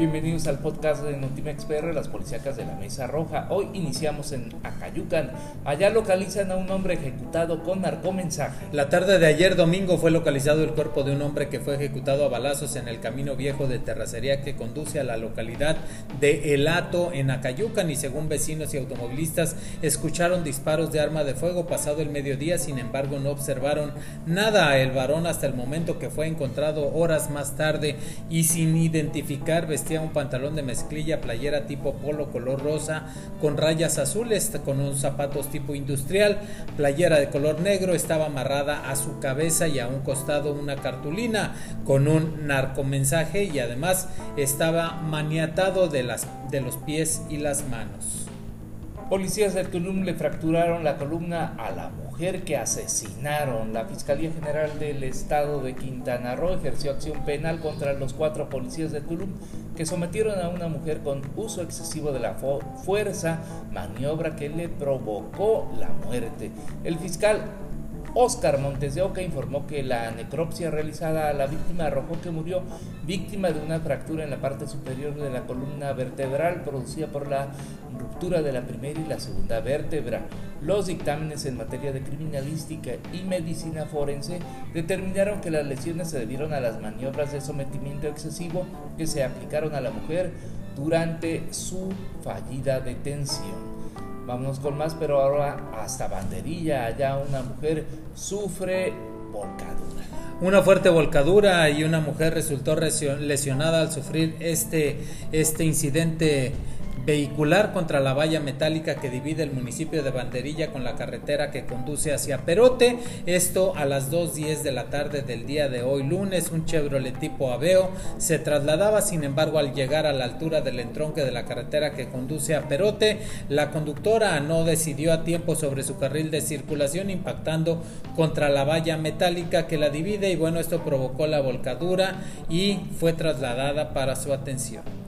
Bienvenidos al podcast de Notimex PR, las policíacas de la Mesa Roja. Hoy iniciamos en Acayucan. Allá localizan a un hombre ejecutado con narcomensaje. La tarde de ayer domingo fue localizado el cuerpo de un hombre que fue ejecutado a balazos en el camino viejo de terracería que conduce a la localidad de El Hato en Acayucan y según vecinos y automovilistas escucharon disparos de arma de fuego pasado el mediodía, sin embargo no observaron nada. El varón hasta el momento que fue encontrado horas más tarde y sin identificar un pantalón de mezclilla, playera tipo polo color rosa con rayas azules, con unos zapatos tipo industrial, playera de color negro, estaba amarrada a su cabeza y a un costado una cartulina con un narcomensaje y además estaba maniatado de, las, de los pies y las manos. Policías del Tulum le fracturaron la columna a la mujer que asesinaron. La Fiscalía General del Estado de Quintana Roo ejerció acción penal contra los cuatro policías de Tulum que sometieron a una mujer con uso excesivo de la fuerza, maniobra que le provocó la muerte. El fiscal Oscar Montes de Oca informó que la necropsia realizada a la víctima arrojó que murió víctima de una fractura en la parte superior de la columna vertebral producida por la ruptura de la primera y la segunda vértebra. Los dictámenes en materia de criminalística y medicina forense determinaron que las lesiones se debieron a las maniobras de sometimiento excesivo que se aplicaron a la mujer durante su fallida detención. Vámonos con más, pero ahora hasta banderilla. Allá una mujer sufre volcadura. Una fuerte volcadura y una mujer resultó lesionada al sufrir este, este incidente vehicular contra la valla metálica que divide el municipio de Banderilla con la carretera que conduce hacia Perote. Esto a las 2.10 de la tarde del día de hoy lunes. Un Chevrolet tipo Aveo se trasladaba, sin embargo, al llegar a la altura del entronque de la carretera que conduce a Perote, la conductora no decidió a tiempo sobre su carril de circulación impactando contra la valla metálica que la divide y bueno, esto provocó la volcadura y fue trasladada para su atención.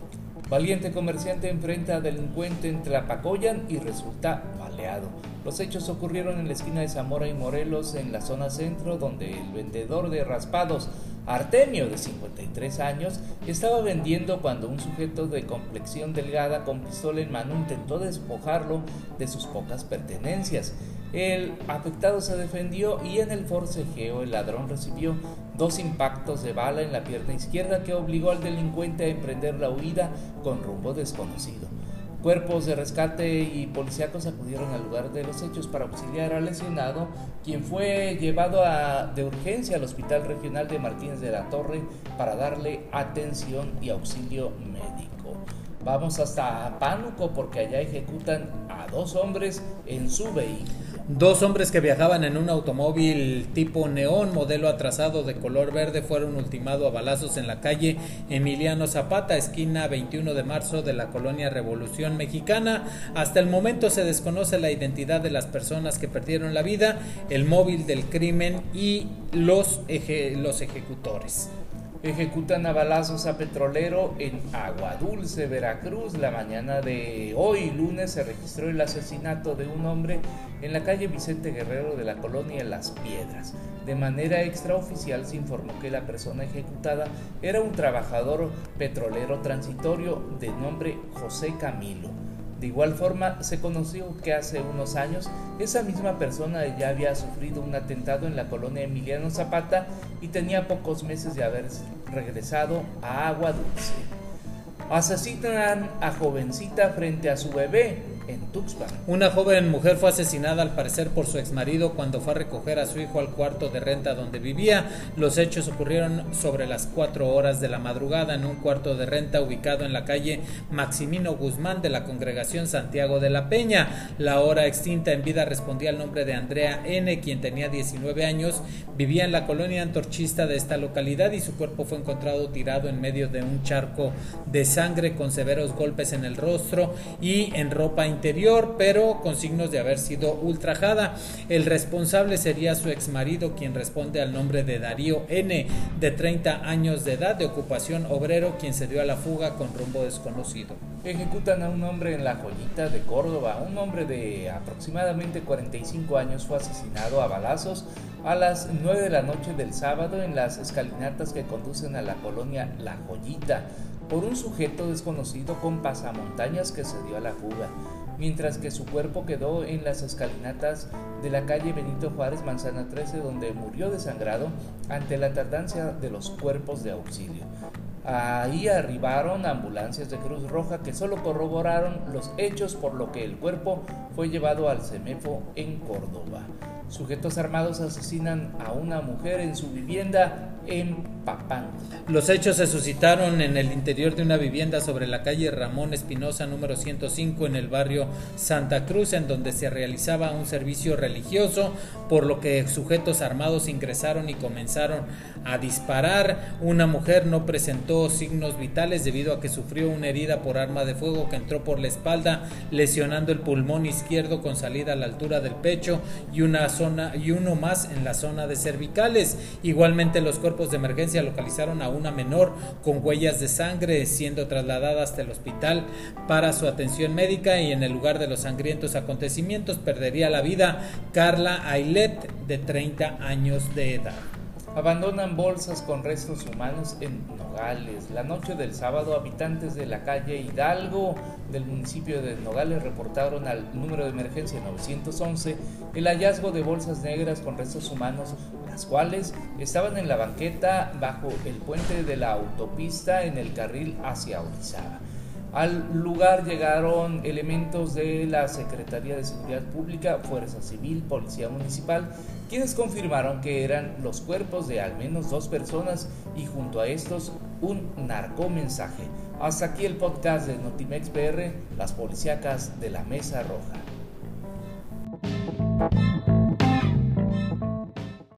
Valiente comerciante enfrenta a delincuente en Tlapacoyan y resulta baleado. Los hechos ocurrieron en la esquina de Zamora y Morelos, en la zona centro, donde el vendedor de raspados, Artemio, de 53 años, estaba vendiendo cuando un sujeto de complexión delgada con pistola en mano intentó despojarlo de sus pocas pertenencias. El afectado se defendió y en el forcejeo el ladrón recibió dos impactos de bala en la pierna izquierda que obligó al delincuente a emprender la huida con rumbo desconocido. Cuerpos de rescate y policíacos acudieron al lugar de los hechos para auxiliar al lesionado, quien fue llevado de urgencia al Hospital Regional de Martínez de la Torre para darle atención y auxilio médico. Vamos hasta Pánuco porque allá ejecutan a dos hombres en su vehículo. Dos hombres que viajaban en un automóvil tipo neón, modelo atrasado de color verde, fueron ultimados a balazos en la calle Emiliano Zapata, esquina 21 de marzo de la colonia Revolución Mexicana. Hasta el momento se desconoce la identidad de las personas que perdieron la vida, el móvil del crimen y los, los ejecutores. Ejecutan a balazos a petrolero en Agua Dulce, Veracruz. La mañana de hoy, lunes, se registró el asesinato de un hombre en la calle Vicente Guerrero de la colonia Las Piedras. De manera extraoficial se informó que la persona ejecutada era un trabajador petrolero transitorio de nombre José Camilo. De igual forma, se conoció que hace unos años esa misma persona ya había sufrido un atentado en la colonia Emiliano Zapata y tenía pocos meses de haber regresado a Agua Dulce. Asesinan a jovencita frente a su bebé en Tuxpan. Una joven mujer fue asesinada al parecer por su exmarido cuando fue a recoger a su hijo al cuarto de renta donde vivía. Los hechos ocurrieron sobre las 4 horas de la madrugada en un cuarto de renta ubicado en la calle Maximino Guzmán de la congregación Santiago de la Peña. La hora extinta en vida respondía al nombre de Andrea N., quien tenía 19 años, vivía en la colonia antorchista de esta localidad y su cuerpo fue encontrado tirado en medio de un charco de sangre con severos golpes en el rostro y en ropa interior, pero con signos de haber sido ultrajada. El responsable sería su exmarido, quien responde al nombre de Darío N, de 30 años de edad, de ocupación obrero, quien se dio a la fuga con rumbo desconocido. Ejecutan a un hombre en la joyita de Córdoba. Un hombre de aproximadamente 45 años fue asesinado a balazos a las 9 de la noche del sábado en las escalinatas que conducen a la colonia La Joyita por un sujeto desconocido con pasamontañas que se dio a la fuga, mientras que su cuerpo quedó en las escalinatas de la calle Benito Juárez Manzana 13 donde murió desangrado ante la tardancia de los cuerpos de auxilio. Ahí arribaron ambulancias de Cruz Roja que solo corroboraron los hechos por lo que el cuerpo fue llevado al CEMEFO en Córdoba. Sujetos armados asesinan a una mujer en su vivienda en Papán. Los hechos se suscitaron en el interior de una vivienda sobre la calle Ramón Espinosa número 105 en el barrio Santa Cruz, en donde se realizaba un servicio religioso, por lo que sujetos armados ingresaron y comenzaron a disparar. Una mujer no presentó signos vitales debido a que sufrió una herida por arma de fuego que entró por la espalda, lesionando el pulmón izquierdo con salida a la altura del pecho y una zona y uno más en la zona de cervicales. Igualmente los cuerpos de emergencia localizaron a una menor con huellas de sangre siendo trasladada hasta el hospital para su atención médica y en el lugar de los sangrientos acontecimientos perdería la vida Carla Ailet de 30 años de edad. Abandonan bolsas con restos humanos en Nogales. La noche del sábado, habitantes de la calle Hidalgo del municipio de Nogales reportaron al número de emergencia 911 el hallazgo de bolsas negras con restos humanos, las cuales estaban en la banqueta bajo el puente de la autopista en el carril hacia Orizaba. Al lugar llegaron elementos de la Secretaría de Seguridad Pública, Fuerza Civil, Policía Municipal, quienes confirmaron que eran los cuerpos de al menos dos personas y junto a estos un narcomensaje. Hasta aquí el podcast de Notimex PR, las policíacas de la Mesa Roja.